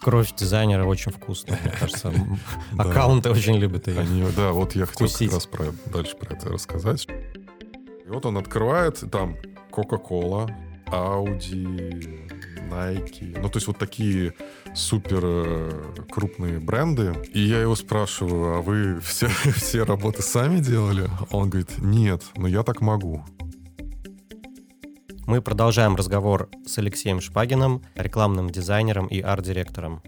Кровь дизайнера очень вкусная, мне кажется. Аккаунты очень любят ее. Да, вот я хотел как раз дальше про это рассказать. И вот он открывает, там Coca-Cola, Audi, Nike. Ну, то есть вот такие супер э, крупные бренды. И я его спрашиваю, а вы все, все работы сами делали? Он говорит, нет, но я так могу. Мы продолжаем разговор с Алексеем Шпагиным, рекламным дизайнером и арт-директором.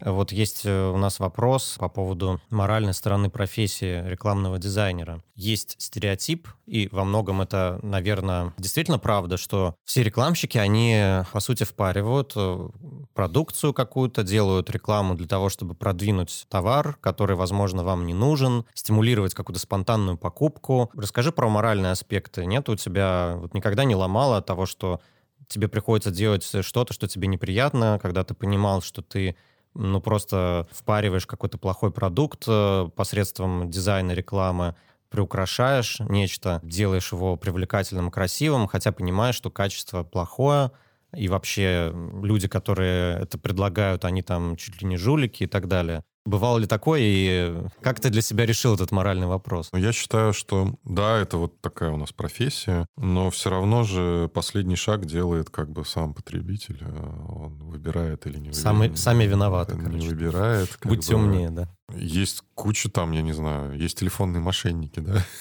Вот есть э, у нас вопрос по поводу моральной стороны профессии рекламного дизайнера. Есть стереотип, и во многом это, наверное, действительно правда, что все рекламщики, они, по сути, впаривают э, продукцию какую-то, делают рекламу для того, чтобы продвинуть товар, который, возможно, вам не нужен, стимулировать какую-то спонтанную покупку. Расскажи про моральные аспекты. Нет у тебя, вот никогда не ломало того, что тебе приходится делать что-то, что тебе неприятно, когда ты понимал, что ты ну, просто впариваешь какой-то плохой продукт э, посредством дизайна, рекламы, приукрашаешь нечто, делаешь его привлекательным, красивым, хотя понимаешь, что качество плохое, и вообще люди, которые это предлагают, они там чуть ли не жулики и так далее. Бывало ли такое, и как ты для себя решил этот моральный вопрос? Но я считаю, что да, это вот такая у нас профессия, но все равно же последний шаг делает как бы сам потребитель. э, Он выбирает или не Сами, выбирает. сами виноваты, Не короче. выбирает. как Будь бы. умнее, да. Есть куча там, я не знаю, есть телефонные мошенники, да.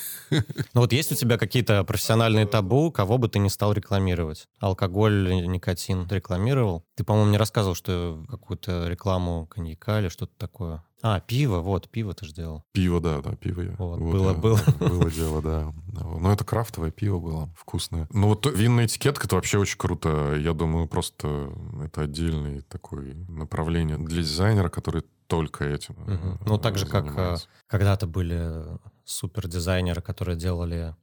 Ну вот есть у тебя какие-то профессиональные табу, кого бы ты не стал рекламировать? Алкоголь, никотин рекламировал? Ты, по-моему, не рассказывал, что какую-то рекламу коньяка или что-то такое. А, пиво, вот, пиво ты же делал. Пиво, да, да, пиво. я- Вот, было- я- было. Было дело, да. Но это крафтовое пиво было, вкусное. Ну вот винная этикетка, это вообще очень круто. Я думаю, просто это отдельное такое направление для дизайнера, который только этим Мгм. Ну, так же, как э, занимается. когда-то были супер дизайнеры, которые делали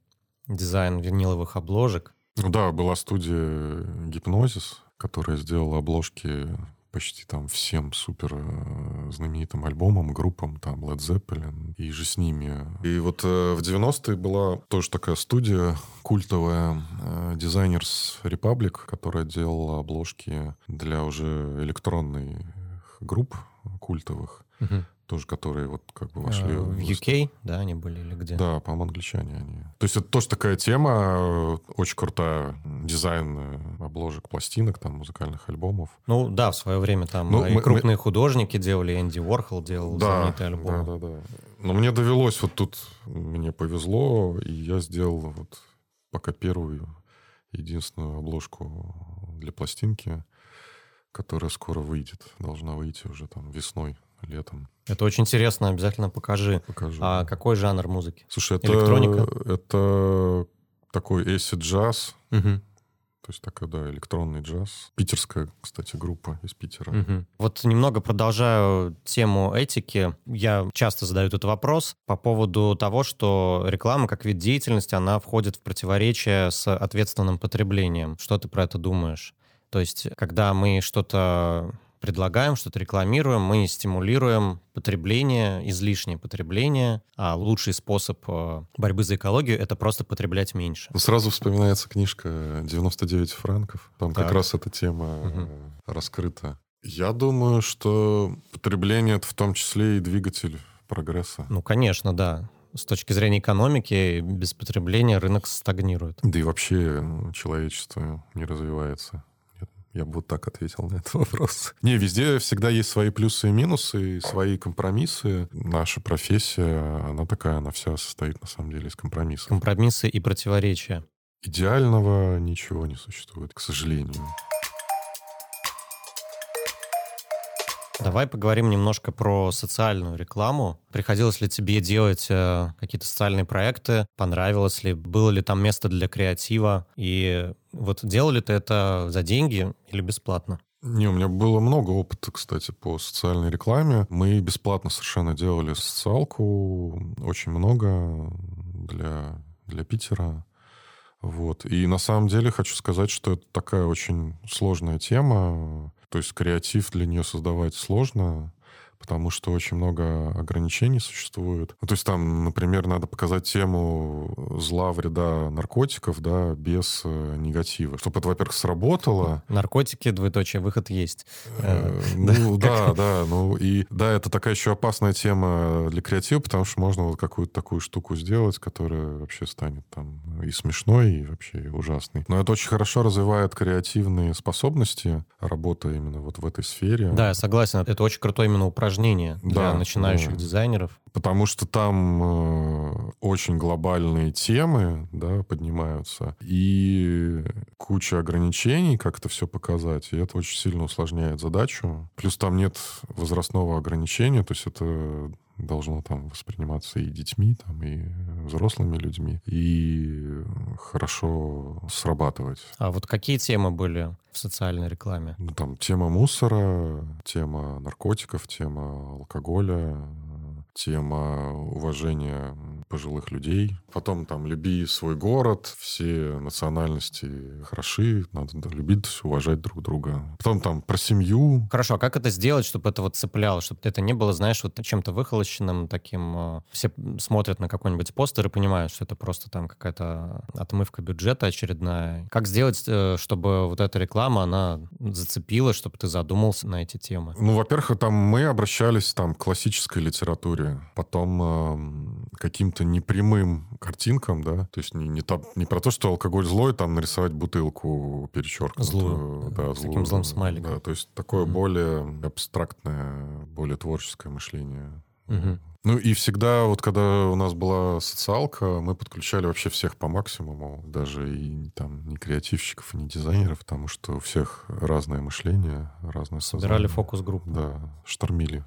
дизайн виниловых обложек. Ну да, была студия Гипнозис, которая сделала обложки почти там всем супер э, знаменитым альбомам, группам, там Led Zeppelin и же с ними. И вот э, в 90-е была тоже такая студия культовая э, Designers Republic, которая делала обложки для уже электронных групп культовых, тоже которые вот как бы вошли Э, В в UK, да, они были или где? да, по-моему, англичане они. То есть это тоже такая тема, э, очень крутая. Дизайн э, обложек пластинок, там, музыкальных альбомов. Ну да, в свое время там Ну, и мы- крупные художники делали, Энди Уорхол делал Да, знаменитый альбом. да, да, да. Но мне довелось, вот тут мне повезло, и я сделал вот пока первую, единственную обложку для пластинки, которая скоро выйдет. Должна выйти уже там весной, летом. Это очень интересно, обязательно покажи. Покажу. А какой жанр музыки? Слушай, это, электроника? это такой acid джаз, Мгм. То есть такая, да, электронный джаз. Питерская, кстати, группа из Питера. Мгм. Вот немного продолжаю тему этики. Я часто задаю этот вопрос по поводу того, что реклама как вид деятельности, она входит в противоречие с ответственным потреблением. Что ты про это думаешь? То есть, когда мы что-то предлагаем, что-то рекламируем, мы стимулируем потребление, излишнее потребление, а лучший способ э, борьбы за экологию — это просто потреблять меньше. Ну, сразу вспоминается книжка «99 франков». Там Так. как раз эта тема э, раскрыта. Я думаю, что потребление — это в том числе и двигатель прогресса. Ну, конечно, да. С точки зрения экономики, без потребления рынок стагнирует. Да и вообще человечество не развивается. Я- бы вот так ответил на этот вопрос. Не, везде всегда есть свои плюсы и минусы, и свои компромиссы. Наша профессия, она такая, она вся состоит на самом деле из компромиссов. Компромиссы и противоречия. Идеального ничего не существует, к сожалению. Давай поговорим немножко про социальную рекламу. Приходилось ли тебе делать э, какие-то социальные проекты? Понравилось ли? Было ли там место для креатива? И вот делали ты это за деньги или бесплатно? Не, у меня было много опыта, кстати, по социальной рекламе. Мы бесплатно совершенно делали социалку, очень много для, для Питера. Вот. И на самом деле хочу сказать, что это такая очень сложная тема. То есть креатив для нее создавать сложно, потому что очень много ограничений существует. Ну, то есть там, например, надо показать тему зла, вреда наркотиков, да, без э, негатива. Чтобы это, во-первых, сработало. Наркотики, двоеточие, выход есть. Э, ну, да, да. Ну, и да, это такая еще опасная тема для креатива, потому что можно вот какую-то такую штуку сделать, которая вообще станет там и смешной, и вообще ужасной. Но это очень хорошо развивает креативные способности, работа именно вот в этой сфере. Да, я согласен. Это очень крутое именно упражнение для Да, начинающих да. дизайнеров. Потому что там э, очень глобальные темы да, поднимаются, и куча ограничений, как это все показать, и это очень сильно усложняет задачу. Плюс там нет возрастного ограничения, то есть это должно там восприниматься и детьми, там, и взрослыми людьми, и хорошо срабатывать. А вот какие темы были в социальной рекламе? Ну, там тема мусора, тема наркотиков, тема алкоголя, тема уважения пожилых людей. Потом там «Люби свой город», все национальности хороши, надо да, любить, уважать друг друга. Потом там про семью. Хорошо, а как это сделать, чтобы это вот цепляло, чтобы это не было, знаешь, вот чем-то выхолощенным таким... э, Все смотрят на какой-нибудь постер и понимают, что это просто там какая-то отмывка бюджета очередная. Как сделать, э, чтобы вот эта реклама, она зацепила, чтобы ты задумался на эти темы? Ну, во-первых, там мы обращались там к классической литературе, потом эм, каким-то непрямым картинкам, да, то есть не, не, там- не про то, что алкоголь злой, там нарисовать бутылку перечеркнутую. Злую, да, с таким злую, злым смайликом. Да, то есть такое Мгм. более абстрактное, более творческое мышление. Мгм. Ну и всегда, вот когда у нас была социалка, мы подключали вообще всех по максимуму, даже и там не креативщиков, не дизайнеров, потому что у всех разное мышление, разное Собирали сознание. фокус-группу. Да, штормили.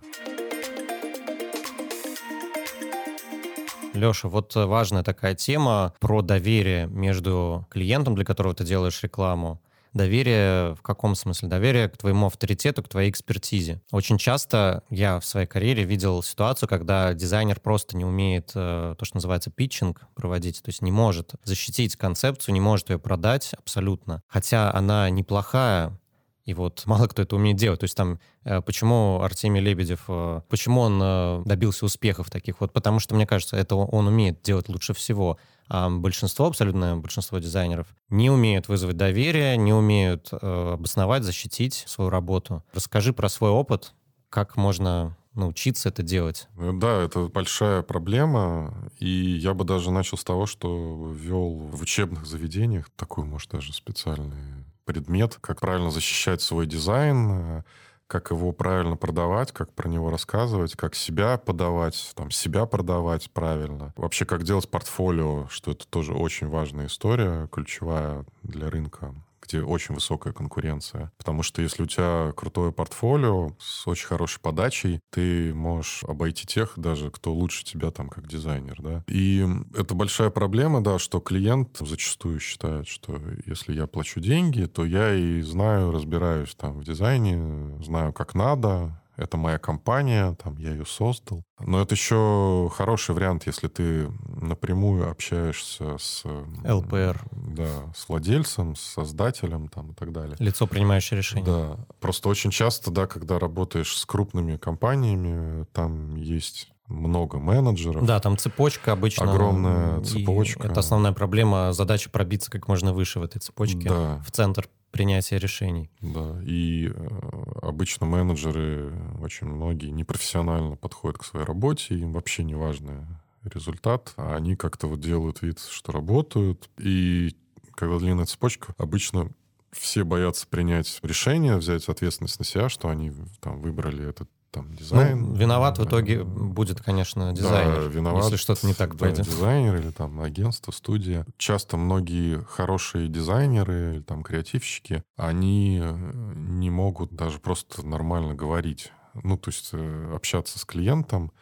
Леша, вот э, важная такая тема про доверие между клиентом, для которого ты делаешь рекламу. Доверие в каком смысле? Доверие к твоему авторитету, к твоей экспертизе. Очень часто я в своей карьере видел ситуацию, когда дизайнер просто не умеет э, то, что называется питчинг проводить, то есть не может защитить концепцию, не может ее продать абсолютно. Хотя она неплохая, и вот мало кто это умеет делать. То есть там, э, почему Артемий Лебедев, э, почему он э, добился успехов таких? Вот потому что, мне кажется, это он умеет делать лучше всего. А большинство, абсолютное большинство дизайнеров не умеют вызвать доверие, не умеют обосновать, защитить свою работу. Расскажи про свой опыт, как можно научиться это делать. Да, это большая проблема, и я бы даже начал с того, что ввел в учебных заведениях такой, может, даже специальный предмет, как правильно защищать свой дизайн, э, как его правильно продавать, как про него рассказывать, как себя подавать, там, себя продавать правильно. Вообще, как делать портфолио, что это тоже очень важная история, ключевая для рынка где очень высокая конкуренция. Потому что если у тебя крутое портфолио с очень хорошей подачей, ты можешь обойти тех даже, кто лучше тебя там как дизайнер, да. И это большая проблема, да, что клиент зачастую считает, что если я плачу деньги, то я и знаю, разбираюсь там в дизайне, знаю, как надо, это моя компания, там, я ее создал. Но это еще хороший вариант, если ты напрямую общаешься с... ЛПР. Да, с владельцем, с создателем там и так далее. Лицо, принимающее решение. Да. Просто очень часто, да, когда работаешь с крупными компаниями, там есть много менеджеров. Да, там цепочка обычно. Огромная цепочка. Это основная проблема, задача пробиться как можно выше в этой цепочке, Да. в центр принятия решений. Да, и э, обычно менеджеры, очень многие, непрофессионально подходят к своей работе, им вообще не важно результат, а они как-то вот делают вид, что работают, и когда длинная цепочка, обычно все боятся принять решение, взять ответственность на себя, что они там выбрали этот там дизайн. Ну, виноват в итоге Э, будет, конечно, Да, дизайнер, виноват, если что-то не так да, пойдет. дизайнер или там агентство, студия. Часто многие хорошие дизайнеры или там креативщики, они э, не могут даже просто нормально говорить. Ну, то есть э, общаться с клиентом,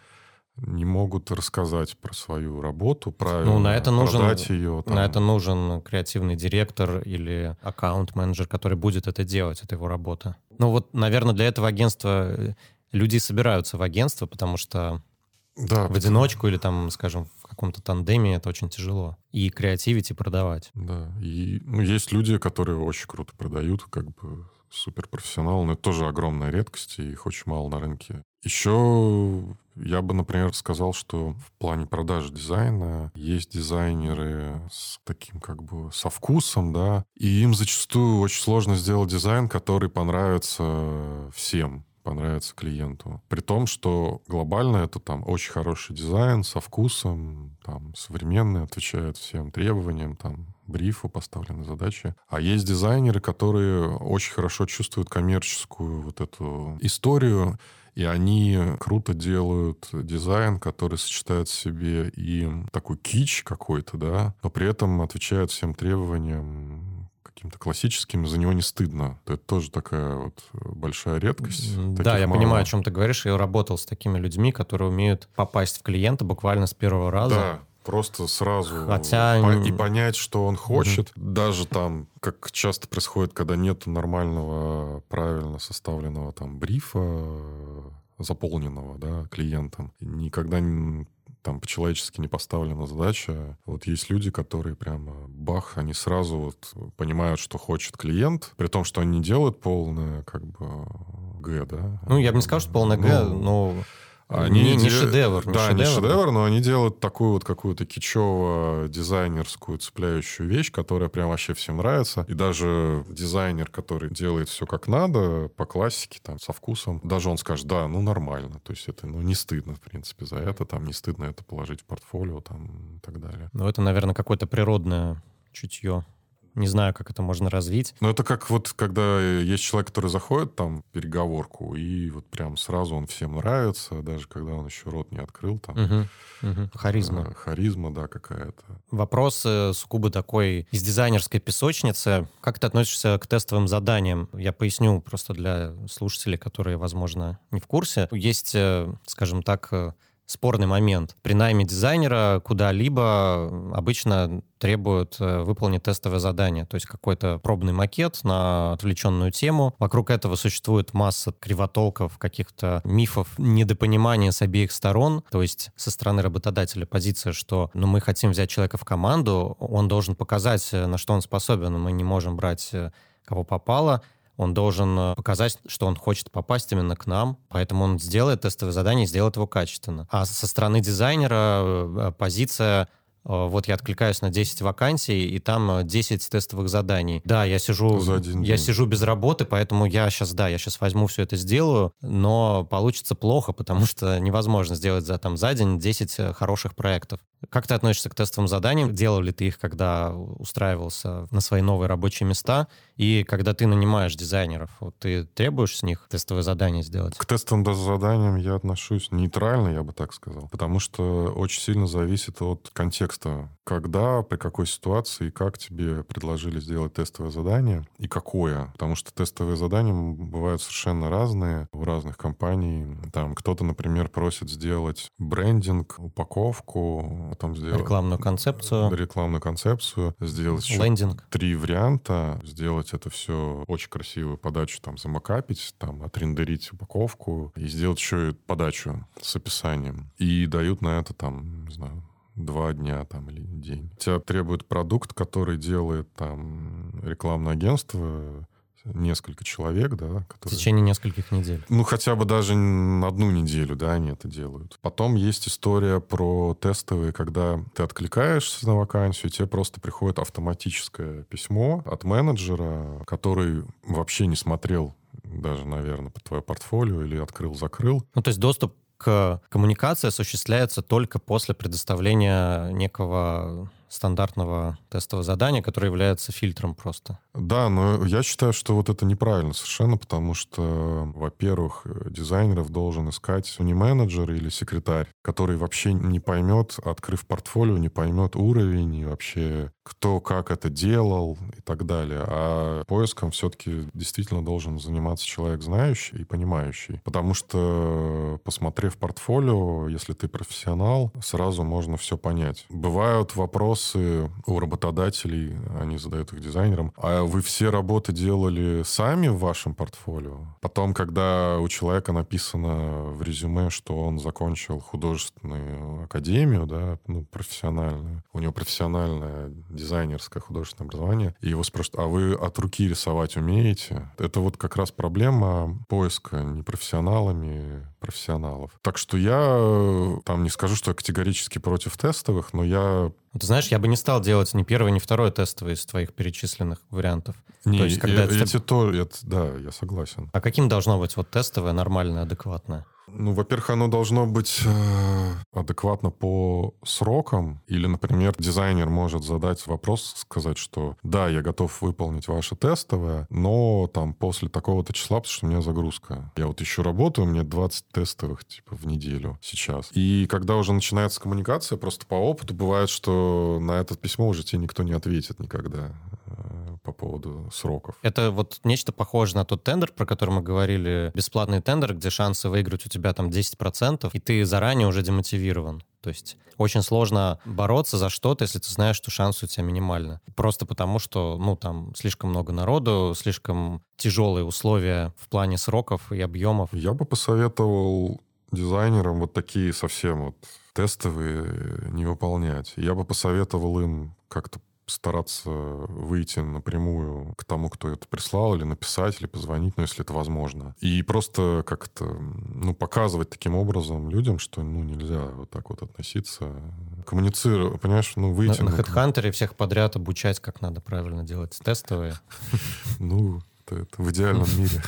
не могут рассказать про свою работу правильно, Ну, на это нужен- продать ее. там. На это нужен креативный директор или аккаунт-менеджер, который будет это делать, это его работа. Ну вот, наверное, для этого агентства э, люди собираются в агентство, потому что да, в одиночку или там, скажем, в каком-то тандеме это очень тяжело. И креативить, и продавать. Да, и ну, есть люди, которые очень круто продают, как бы суперпрофессионал, но это тоже огромная редкость, и их очень мало на рынке. Еще я бы, например, сказал, что в плане продажи дизайна есть дизайнеры с таким как бы со вкусом, да, и им зачастую очень сложно сделать дизайн, который понравится всем понравится клиенту. При том, что глобально это там очень хороший дизайн со вкусом, там современный, отвечает всем требованиям, там брифу поставлены задачи. А есть дизайнеры, которые очень хорошо чувствуют коммерческую вот эту историю, и они круто делают дизайн, который сочетает в себе и такой кич какой-то, да, но при этом отвечает всем требованиям каким-то классическим, за него не стыдно. Это тоже такая вот большая редкость. Да, я мало. понимаю, о чем ты говоришь. Я работал с такими людьми, которые умеют попасть в клиента буквально с первого раза. Да, просто сразу Хотя... по- и понять, что он хочет. Угу. Даже там, как часто происходит, когда нет нормального, правильно составленного там брифа, заполненного да, клиентом. Никогда там по-человечески не поставлена задача. Вот есть люди, которые прямо бах, они сразу вот понимают, что хочет клиент, при том, что они не делают полное как бы Г, да. Ну, я бы не сказал, что полное Г, ну, но они не, не шедевр. Не да, шедевр. не шедевр, но они делают такую вот какую-то кичево-дизайнерскую цепляющую вещь, которая прям вообще всем нравится. И даже дизайнер, который делает все как надо, по классике, там, со вкусом, даже он скажет, да, ну нормально. То есть это ну, не стыдно, в принципе, за это. Там не стыдно это положить в портфолио там, и так далее. Ну, это, наверное, какое-то природное чутье не знаю, как это можно развить. Ну, это как вот, когда есть человек, который заходит там в переговорку, и вот прям сразу он всем нравится, даже когда он еще рот не открыл там. Угу, угу. Харизма. Э, харизма, да, какая-то. Вопрос э, сугубо такой из дизайнерской песочницы. Как ты относишься к тестовым заданиям? Я поясню просто для слушателей, которые, возможно, не в курсе. Есть, э, скажем так, э, спорный момент. При найме дизайнера куда-либо обычно требуют э, выполнить тестовое задание, то есть какой-то пробный макет на отвлеченную тему. Вокруг этого существует масса кривотолков, каких-то мифов, недопонимания с обеих сторон. То есть со стороны работодателя позиция, что ну, мы хотим взять человека в команду, он должен показать, э, на что он способен, мы не можем брать э, кого попало он должен э, показать, что он хочет попасть именно к нам, поэтому он сделает тестовое задание и сделает его качественно. А со стороны дизайнера э, позиция Э, вот я откликаюсь на 10 вакансий, и там 10 э, тестовых заданий. Да, я сижу, За один я день. сижу без работы, поэтому я сейчас, да, я сейчас возьму все это сделаю, но получится плохо, потому что невозможно сделать за, там, за день 10 э, хороших проектов. Как ты относишься к тестовым заданиям? Делал ли ты их, когда устраивался на свои новые рабочие места? И когда ты нанимаешь дизайнеров, вот ты требуешь с них тестовые задания сделать? К тестовым заданиям я отношусь нейтрально, я бы так сказал, потому что очень сильно зависит от контекста когда, при какой ситуации, как тебе предложили сделать тестовое задание и какое. Потому что тестовые задания бывают совершенно разные у разных компаний. Там кто-то, например, просит сделать брендинг, упаковку, потом сделать... Рекламную концепцию. Рекламную концепцию. Сделать Лендинг. три варианта. Сделать это все очень красивую подачу, там, замакапить, там, отрендерить упаковку и сделать еще и подачу с описанием. И дают на это, там, не знаю, два дня там или день. Тебя требует продукт, который делает там рекламное агентство, несколько человек, да. Которые... В течение нескольких недель. Ну, хотя бы даже на одну неделю, да, они это делают. Потом есть история про тестовые, когда ты откликаешься на вакансию, тебе просто приходит автоматическое письмо от менеджера, который вообще не смотрел даже, наверное, по твое портфолио или открыл-закрыл. Ну, то есть доступ к коммуникации осуществляется только после предоставления некого стандартного тестового задания, которое является фильтром просто. Да, но я считаю, что вот это неправильно совершенно, потому что, во-первых, дизайнеров должен искать не менеджер или секретарь, который вообще не поймет, открыв портфолио, не поймет уровень и вообще кто как это делал и так далее. А поиском все-таки действительно должен заниматься человек знающий и понимающий. Потому что, посмотрев портфолио, если ты профессионал, сразу можно все понять. Бывают вопросы, вопросы у работодателей, они задают их дизайнерам. А вы все работы делали сами в вашем портфолио? Потом, когда у человека написано в резюме, что он закончил художественную академию, да, ну, профессиональную, у него профессиональное дизайнерское художественное образование, и его спрашивают, а вы от руки рисовать умеете? Это вот как раз проблема поиска непрофессионалами профессионалов. Так что я э, там не скажу, что я категорически против тестовых, но я... Ты знаешь, я бы не стал делать ни первый, ни второй тестовый из твоих перечисленных вариантов. Не, То есть, когда я, это... эти то, это, да, я согласен. А каким должно быть вот тестовое, нормальное, адекватное? Ну, во-первых, оно должно быть э, адекватно по срокам. Или, например, дизайнер может задать вопрос, сказать, что да, я готов выполнить ваше тестовое, но там после такого-то числа, потому что у меня загрузка. Я вот еще работаю, у меня 20 тестовых типа в неделю сейчас. И когда уже начинается коммуникация, просто по опыту бывает, что на это письмо уже тебе никто не ответит никогда э, по поводу сроков. Это вот нечто похожее на тот тендер, про который мы говорили, бесплатный тендер, где шансы выиграть у тебя тебя там 10%, и ты заранее уже демотивирован. То есть очень сложно бороться за что-то, если ты знаешь, что шансы у тебя минимальны. Просто потому, что, ну, там слишком много народу, слишком тяжелые условия в плане сроков и объемов. Я бы посоветовал дизайнерам вот такие совсем вот тестовые не выполнять. Я бы посоветовал им как-то стараться выйти напрямую к тому, кто это прислал, или написать, или позвонить, ну, если это возможно. И просто как-то, ну, показывать таким образом людям, что, ну, нельзя вот так вот относиться. Коммуницировать, понимаешь, ну, выйти... На, на HeadHunter всех подряд обучать, как надо правильно делать тестовые. Ну, это в идеальном мире.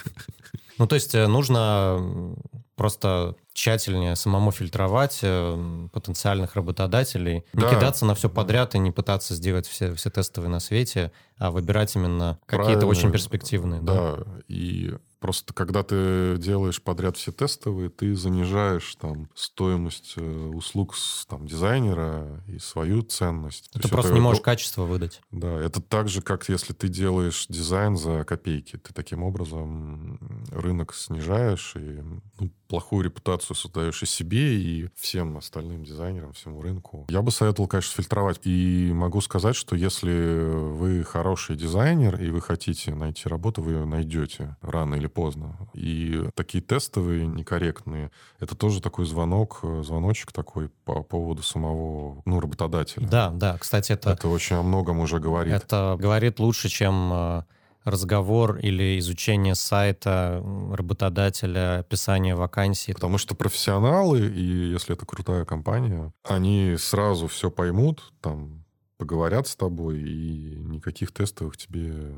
Ну, то есть э, нужно просто тщательнее самому фильтровать э, потенциальных работодателей, не да. кидаться на все подряд и не пытаться сделать все, все тестовые на свете, а выбирать именно какие-то очень перспективные. Да, да, и Просто когда ты делаешь подряд все тестовые, ты занижаешь там стоимость э, услуг там, дизайнера и свою ценность. Ты просто это, не можешь качество выдать. Да, это так же, как если ты делаешь дизайн за копейки. Ты таким образом рынок снижаешь и ну, плохую репутацию создаешь и себе, и всем остальным дизайнерам, всему рынку. Я бы советовал, конечно, фильтровать. И могу сказать, что если вы хороший дизайнер и вы хотите найти работу, вы ее найдете рано или поздно. И такие тестовые, некорректные, это тоже такой звонок, звоночек такой по поводу самого ну, работодателя. Да, да, кстати, это... Это очень о многом уже говорит. Это говорит лучше, чем э, разговор или изучение сайта работодателя, описание вакансий. Потому что профессионалы, и если это крутая компания, они сразу все поймут, там поговорят с тобой, и никаких тестовых тебе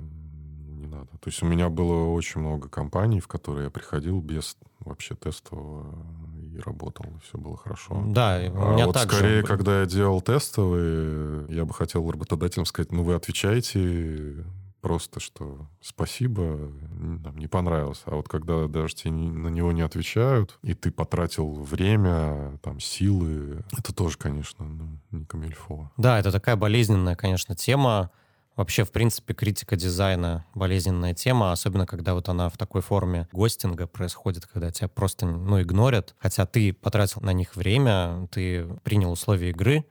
не надо. То есть у меня было очень много компаний, в которые я приходил без вообще тестового и работал, и все было хорошо. Да, у меня а вот так скорее, же... когда я делал тестовые, я бы хотел работодателям сказать, ну вы отвечаете просто, что спасибо, нам не понравилось. А вот когда даже тебе на него не отвечают, и ты потратил время, там, силы, это тоже, конечно, ну, не камильфо. Да, это такая болезненная, конечно, тема. Вообще, в принципе, критика дизайна — болезненная тема, особенно когда вот она в такой форме гостинга происходит, когда тебя просто, ну, игнорят, хотя ты потратил на них время, ты принял условия игры,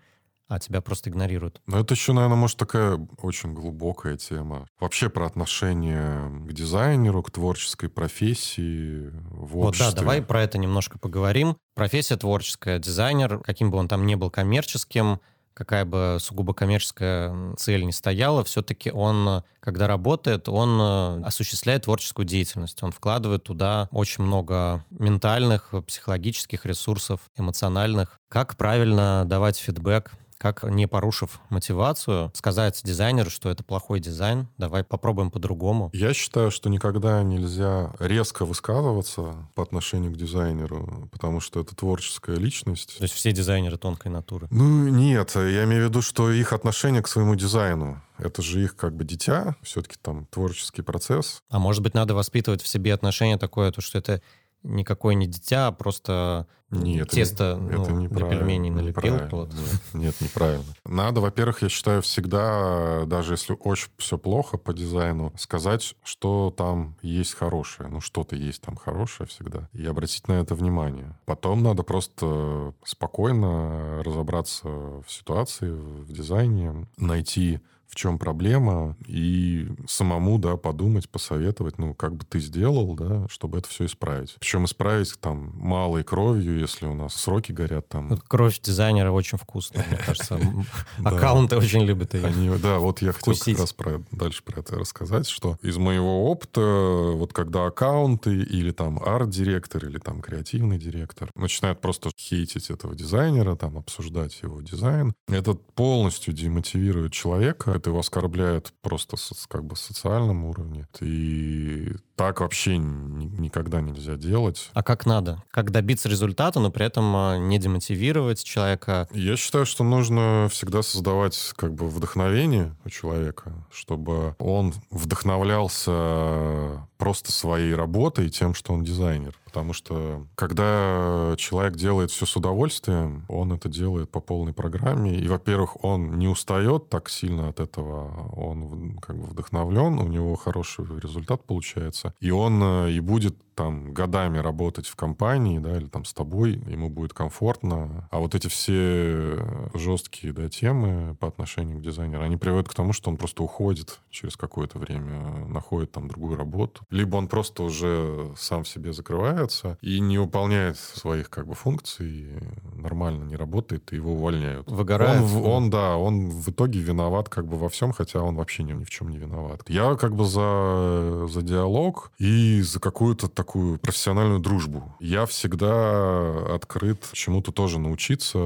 а тебя просто игнорируют. Ну, это еще, наверное, может, такая очень глубокая тема. Вообще про отношение к дизайнеру, к творческой профессии в обществе. Вот, да, давай про это немножко поговорим. Профессия творческая, дизайнер, каким бы он там ни был коммерческим, какая бы сугубо коммерческая цель ни стояла, все-таки он, когда работает, он осуществляет творческую деятельность. Он вкладывает туда очень много ментальных, психологических ресурсов, эмоциональных. Как правильно давать фидбэк как, не порушив мотивацию, сказать дизайнеру, что это плохой дизайн, давай попробуем по-другому. Я считаю, что никогда нельзя резко высказываться по отношению к дизайнеру, потому что это творческая личность. То есть все дизайнеры тонкой натуры? Ну, нет. Я имею в виду, что их отношение к своему дизайну. Это же их как бы дитя, все-таки там творческий процесс. А может быть, надо воспитывать в себе отношение такое, то, что это никакой не дитя, а просто нет, тесто это, ну, это для пельменей налепил. Вот. Нет, нет, неправильно. Надо, во-первых, я считаю, всегда, даже если очень все плохо по дизайну, сказать, что там есть хорошее. Ну, что-то есть там хорошее всегда. И обратить на это внимание. Потом надо просто спокойно разобраться в ситуации, в дизайне, найти в чем проблема, и самому, да, подумать, посоветовать, ну, как бы ты сделал, да, чтобы это все исправить. Причем исправить там малой кровью, если у нас сроки горят там. Вот кровь дизайнера очень вкусная, мне кажется. Аккаунты очень любят ее. Да, вот я хотел как раз дальше про это рассказать, что из моего опыта, вот когда аккаунты или там арт-директор, или там креативный директор начинают просто хейтить этого дизайнера, там обсуждать его дизайн, это полностью демотивирует человека, это его оскорбляет просто как бы социальном уровне. И так вообще никогда нельзя делать. А как надо? Как добиться результата, но при этом а, не демотивировать человека? Я считаю, что нужно всегда создавать как бы вдохновение у человека, чтобы он вдохновлялся просто своей работой и тем, что он дизайнер. Потому что когда человек делает все с удовольствием, он это делает по полной программе. И, во-первых, он не устает так сильно от этого, он как бы вдохновлен, у него хороший результат получается. И он э, и будет там годами работать в компании, да, или там с тобой, ему будет комфортно. А вот эти все жесткие, да, темы по отношению к дизайнеру, они приводят к тому, что он просто уходит через какое-то время, находит там другую работу. Либо он просто уже сам в себе закрывается и не выполняет своих как бы функций, нормально не работает, и его увольняют. Выгорает. Он, он, да, он в итоге виноват как бы во всем, хотя он вообще ни, ни в чем не виноват. Я как бы за, за диалог и за какую-то такую такую профессиональную дружбу. Я всегда открыт чему-то тоже научиться.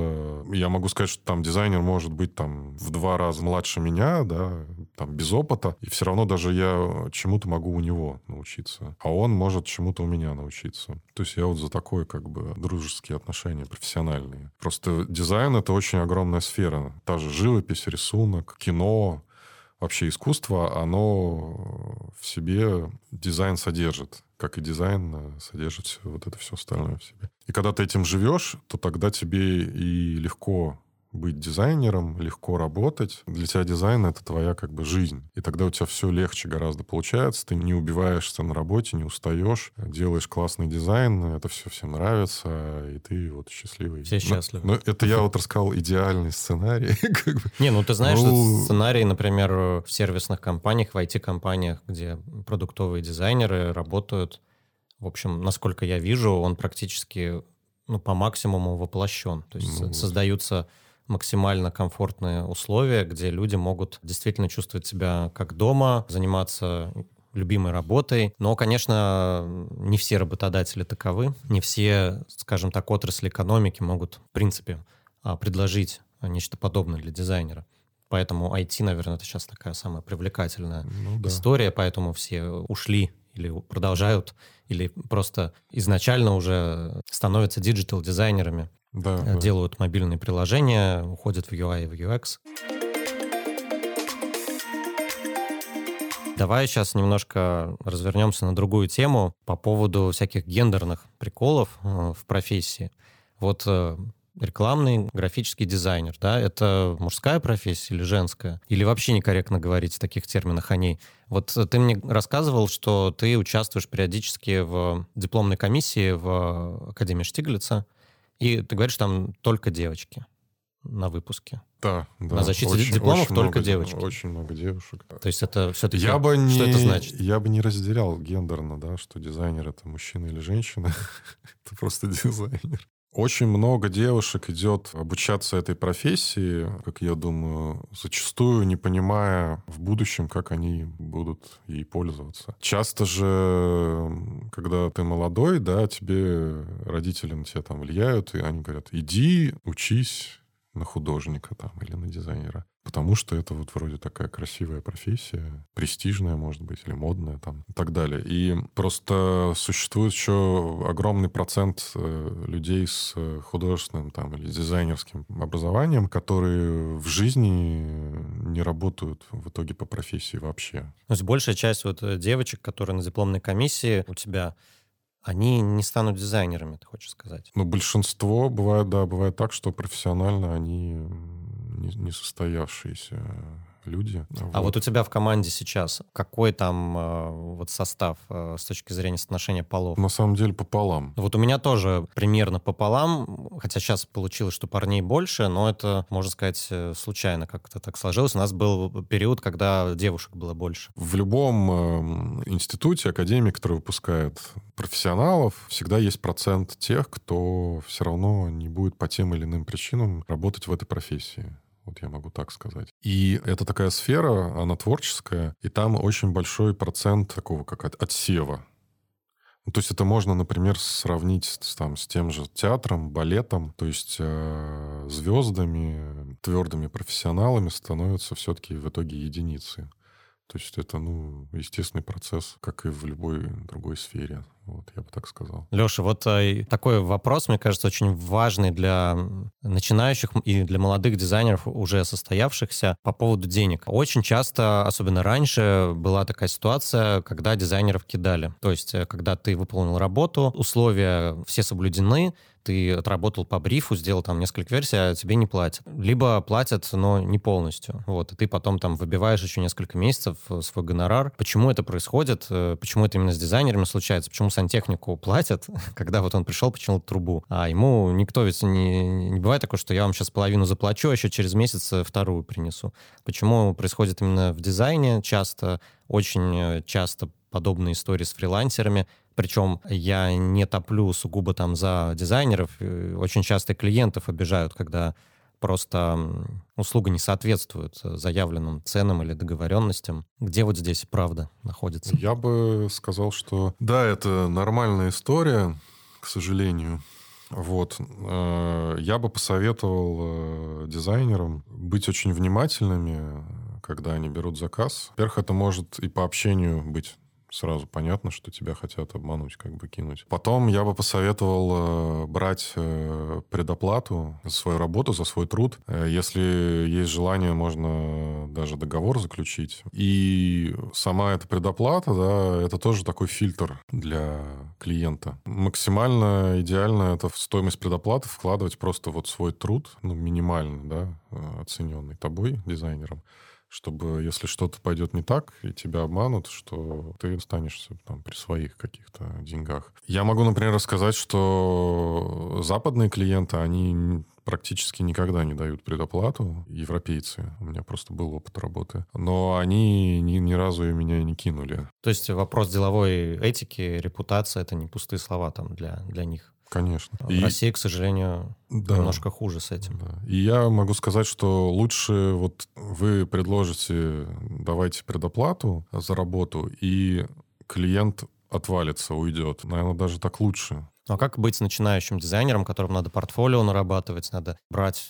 Я могу сказать, что там дизайнер может быть там в два раза младше меня, да, там без опыта, и все равно даже я чему-то могу у него научиться. А он может чему-то у меня научиться. То есть я вот за такое как бы дружеские отношения, профессиональные. Просто дизайн — это очень огромная сфера. Та же живопись, рисунок, кино, вообще искусство, оно в себе дизайн содержит как и дизайн, э, содержит вот это все остальное в себе. И когда ты этим живешь, то тогда тебе и легко быть дизайнером, легко работать. Для тебя дизайн — это твоя как бы жизнь. И тогда у тебя все легче гораздо получается. Ты не убиваешься на работе, не устаешь, делаешь классный дизайн, это все всем нравится, и ты вот счастливый. Все счастливы. Но, но это я вот рассказал идеальный сценарий. Не, ну ты знаешь, ну... сценарий, например, в сервисных компаниях, в IT-компаниях, где продуктовые дизайнеры работают, в общем, насколько я вижу, он практически ну, по максимуму воплощен. То есть ну, создаются максимально комфортные условия, где люди могут действительно чувствовать себя как дома, заниматься любимой работой. Но, конечно, не все работодатели таковы. Не все, скажем так, отрасли экономики могут, в принципе, а, предложить нечто подобное для дизайнера. Поэтому IT, наверное, это сейчас такая самая привлекательная ну, да. история, поэтому все ушли или продолжают, или просто изначально уже становятся digital-дизайнерами да, э, делают да. мобильные приложения, уходят в UI и в UX. Давай сейчас немножко развернемся на другую тему по поводу всяких гендерных приколов э, в профессии. Вот э, рекламный графический дизайнер, да, это мужская профессия или женская? Или вообще некорректно говорить в таких терминах о ней? Вот ты мне рассказывал, что ты участвуешь периодически в дипломной комиссии в Академии Штиглица. И ты говоришь, там только девочки на выпуске. Да, да. На защите очень, дипломов очень только много, девочки. Очень много девушек. То есть это все-таки... Я бы не, что это значит? Я бы не разделял гендерно, да, что дизайнер — это мужчина или женщина. это просто дизайнер. Очень много девушек идет обучаться этой профессии, как я думаю, зачастую не понимая в будущем, как они будут ей пользоваться. Часто же, когда ты молодой, да, тебе родители на тебя там влияют, и они говорят, иди, учись на художника там или на дизайнера потому что это вот вроде такая красивая профессия, престижная, может быть, или модная там и так далее. И просто существует еще огромный процент э, людей с э, художественным там или дизайнерским образованием, которые в жизни не работают в итоге по профессии вообще. То есть большая часть вот э, девочек, которые на дипломной комиссии у тебя они не станут дизайнерами, ты хочешь сказать? Ну, большинство бывает, да, бывает так, что профессионально они не, не состоявшиеся люди. А вот. вот у тебя в команде сейчас какой там э, вот состав э, с точки зрения соотношения полов? На самом деле пополам. Вот у меня тоже примерно пополам, хотя сейчас получилось, что парней больше, но это, можно сказать, э, случайно как-то так сложилось. У нас был период, когда девушек было больше. В любом э, институте, академии, который выпускает профессионалов, всегда есть процент тех, кто все равно не будет по тем или иным причинам работать в этой профессии. Вот я могу так сказать. И это такая сфера, она творческая, и там очень большой процент такого как от, отсева. Ну, то есть это можно, например, сравнить с, там, с тем же театром, балетом. То есть э, звездами, твердыми профессионалами становятся все-таки в итоге единицы. То есть это, ну, естественный процесс, как и в любой другой сфере. Вот, я бы так сказал. Леша, вот э, такой вопрос, мне кажется, очень важный для начинающих и для молодых дизайнеров, уже состоявшихся, по поводу денег. Очень часто, особенно раньше, была такая ситуация, когда дизайнеров кидали. То есть, э, когда ты выполнил работу, условия все соблюдены, ты отработал по брифу, сделал там несколько версий, а тебе не платят. Либо платят, но не полностью. Вот, и ты потом там выбиваешь еще несколько месяцев э, свой гонорар. Почему это происходит? Почему это именно с дизайнерами случается? Почему сантехнику платят, когда вот он пришел, починил трубу? А ему никто ведь не, не бывает такое, что я вам сейчас половину заплачу, а еще через месяц э, вторую принесу. Почему происходит именно в дизайне часто? Очень часто подобные истории с фрилансерами. Причем я не топлю сугубо там за дизайнеров. Очень часто клиентов обижают, когда просто услуга не соответствует заявленным ценам или договоренностям. Где вот здесь правда находится? Я бы сказал, что да, это нормальная история, к сожалению. Вот. Э, я бы посоветовал э, дизайнерам быть очень внимательными, когда они берут заказ. Во-первых, это может и по общению быть сразу понятно, что тебя хотят обмануть, как бы кинуть. Потом я бы посоветовал э, брать э, предоплату за свою работу, за свой труд. Э, если есть желание, можно даже договор заключить. И сама эта предоплата, да, это тоже такой фильтр для клиента. Максимально идеально это в стоимость предоплаты вкладывать просто вот свой труд, ну, минимально, да, оцененный тобой, дизайнером чтобы, если что-то пойдет не так, и тебя обманут, что ты останешься там при своих каких-то деньгах. Я могу, например, рассказать, что западные клиенты, они практически никогда не дают предоплату, европейцы. У меня просто был опыт работы. Но они ни, ни разу меня не кинули. То есть вопрос деловой этики, репутации — это не пустые слова там для, для них? Конечно. В и... России, к сожалению, да. немножко хуже с этим. Да. И я могу сказать, что лучше вот вы предложите, давайте предоплату за работу, и клиент отвалится, уйдет. Наверное, даже так лучше. Ну, а как быть с начинающим дизайнером, которым надо портфолио нарабатывать, надо брать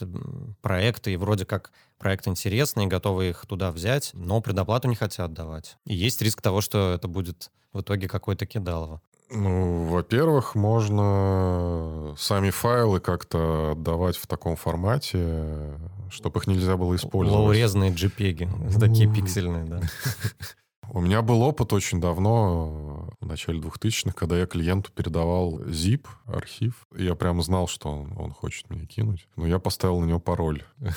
проекты, и вроде как проекты интересные, готовы их туда взять, но предоплату не хотят давать. И есть риск того, что это будет в итоге какой-то кидалово. Ну, во-первых, можно сами файлы как-то отдавать в таком формате, чтобы их нельзя было использовать. Лоурезные JPEG, такие пиксельные, да. У меня был опыт очень давно, в начале 2000-х, когда я клиенту передавал zip, архив. И я прям знал, что он, он хочет мне кинуть. Но я поставил на него пароль.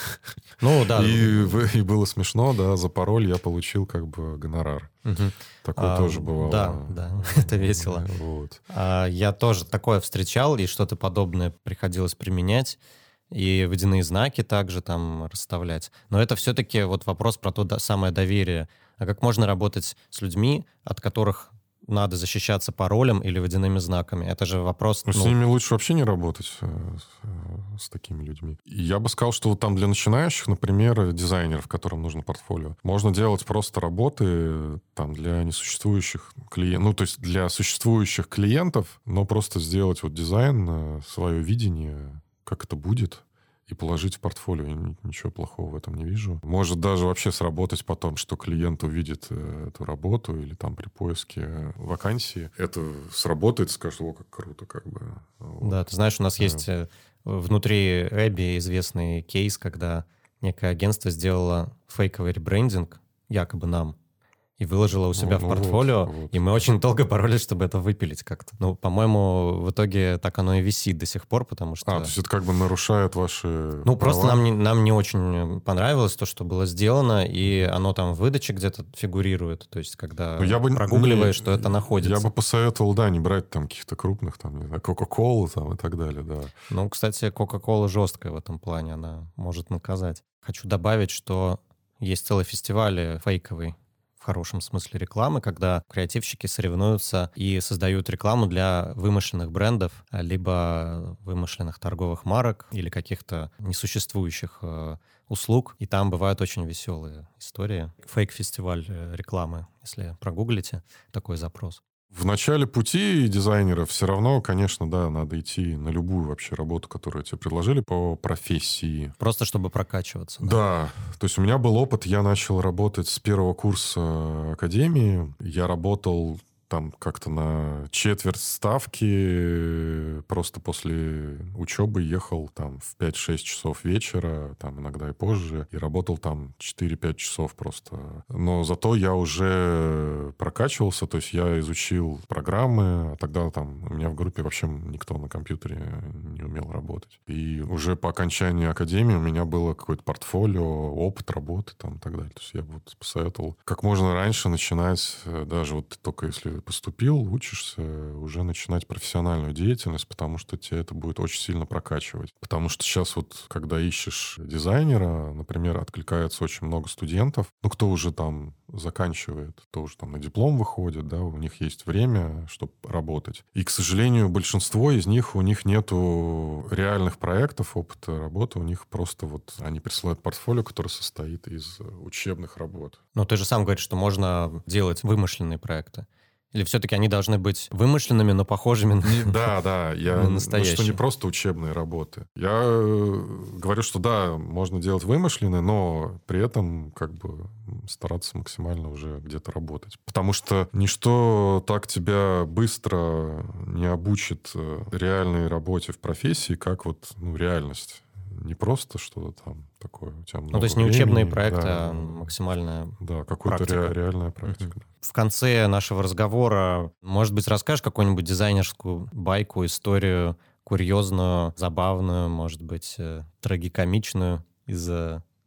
Ну, да. И, и было смешно, да, за пароль я получил как бы гонорар. Угу. Такое а, тоже бывало. Да, да, это весело. Вот. А, я тоже такое встречал, и что-то подобное приходилось применять и водяные знаки также там расставлять. Но это все-таки вот вопрос про то самое доверие а как можно работать с людьми, от которых надо защищаться паролем или водяными знаками. Это же вопрос... Ну, ну... С ними лучше вообще не работать, э, с, э, с такими людьми. Я бы сказал, что вот там для начинающих, например, дизайнеров, которым нужно портфолио, можно делать просто работы там для несуществующих клиентов, ну, то есть для существующих клиентов, но просто сделать вот дизайн, э, свое видение, как это будет, и положить в портфолио. Я ничего плохого в этом не вижу. Может даже вообще сработать потом, что клиент увидит э, эту работу или там при поиске вакансии. Это сработает, скажет, о, как круто, как бы. Вот. Да, ты знаешь, у нас да. есть э, внутри Эбби известный кейс, когда некое агентство сделало фейковый ребрендинг, якобы нам, и выложила у себя Ну, в портфолио, вот, вот. и мы очень долго боролись, чтобы это выпилить как-то. Ну, по-моему, в итоге так оно и висит до сих пор, потому что... А, то есть это как бы нарушает ваши Ну, просто права? нам не, нам не очень понравилось то, что было сделано, и оно там в выдаче где-то фигурирует. То есть, когда Ну, я бы прогугливаешь, не- что это находится. Я бы посоветовал, да, не брать там каких-то крупных, там, не знаю, Кока-Колу там и так далее, да. Ну, кстати, Coca-Cola жесткая в этом плане, она может наказать. Хочу добавить, что есть целый фестиваль э, фейковый, в хорошем смысле рекламы, когда креативщики соревнуются и создают рекламу для вымышленных брендов, а, либо вымышленных торговых марок или каких-то несуществующих э, услуг. И там бывают очень веселые истории. Фейк-фестиваль э, рекламы, если прогуглите такой запрос. В начале пути дизайнера все равно, конечно, да, надо идти на любую вообще работу, которую тебе предложили по профессии. Просто чтобы прокачиваться. Да, то есть у меня был опыт, я начал работать с первого курса академии. Я работал там как-то на четверть ставки, просто после учебы ехал там в 5-6 часов вечера, там иногда и позже, и работал там 4-5 часов просто. Но зато я уже прокачивался, то есть я изучил программы, а тогда там у меня в группе вообще никто на компьютере не умел работать. И уже по окончании академии у меня было какое-то портфолио, опыт работы там и так далее. То есть я бы вот посоветовал как можно раньше начинать, э, даже вот только если поступил, учишься, уже начинать профессиональную деятельность, потому что тебе это будет очень сильно прокачивать. Потому что сейчас вот, когда ищешь дизайнера, например, откликается очень много студентов, ну, кто уже там заканчивает, кто уже там на диплом выходит, да, у них есть время, чтобы работать. И, к сожалению, большинство из них, у них нету реальных проектов, опыта работы, у них просто вот они присылают портфолио, которое состоит из учебных работ. Но ты же сам говоришь, что можно делать вымышленные проекты. Или все-таки они должны быть вымышленными, но похожими на... Да, да, я На ну, настоящие. что не просто учебные работы. Я э, говорю, что да, можно делать вымышленные, но при этом как бы стараться максимально уже где-то работать. Потому что ничто так тебя быстро не обучит э, реальной работе в профессии, как вот ну, реальность. Не просто что-то там такое. У тебя Ну, много то есть не учебные времени, проекты, да, а максимальная... Да, практика. ре- реальная практика. В конце нашего разговора, может быть, расскажешь какую-нибудь дизайнерскую байку, историю курьезную, забавную, может быть, э, трагикомичную из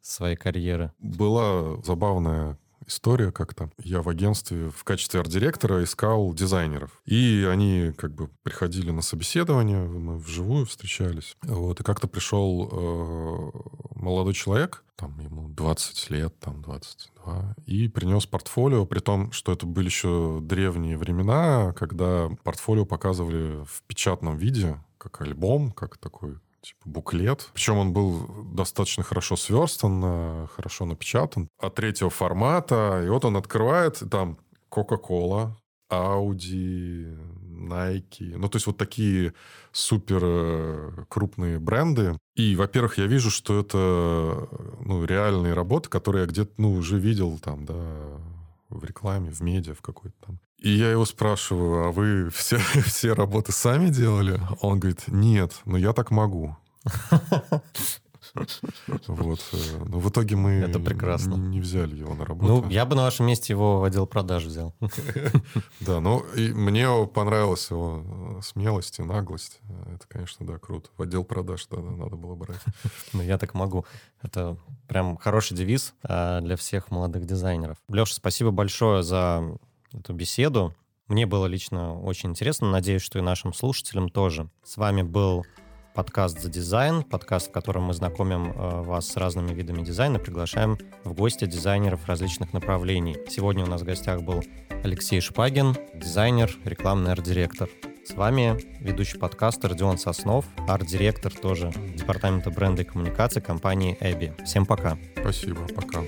своей карьеры? Была забавная история как-то. Я в агентстве в качестве арт-директора искал дизайнеров. И они как бы приходили на собеседование, мы вживую встречались. Вот, и как-то пришел э, молодой человек, там ему 20 лет, там 22, и принес портфолио, при том, что это были еще древние времена, когда портфолио показывали в печатном виде, как альбом, как такой типа буклет. Причем он был достаточно хорошо сверстан, э, хорошо напечатан, от третьего формата. И вот он открывает, там Coca-Cola, Audi, Nike. Ну, то есть вот такие супер э, крупные бренды. И, во-первых, я вижу, что это ну, реальные работы, которые я где-то ну, уже видел там, да, в рекламе, в медиа, в какой-то там. И я его спрашиваю, а вы все, все работы сами делали? Он говорит, нет, но я так могу. Вот. э, Но в итоге мы Это прекрасно. не взяли его на работу. Ну, я бы на вашем месте его в отдел продаж взял. Да, ну и мне понравилась его э, смелость и наглость. Это, конечно, да, круто. В отдел продаж, да, да, надо было брать. Ну, я так могу. Это прям хороший девиз а, для всех молодых дизайнеров. Леша, спасибо большое за эту беседу. Мне было лично очень интересно. Надеюсь, что и нашим слушателям тоже. С вами был подкаст «За дизайн», подкаст, в котором мы знакомим э, вас с разными видами дизайна, приглашаем в гости дизайнеров различных направлений. Сегодня у нас в гостях был Алексей Шпагин, дизайнер, рекламный арт-директор. С вами ведущий подкаста Родион Соснов, арт-директор тоже департамента бренда и коммуникации компании Эбби. Всем пока. Спасибо, пока.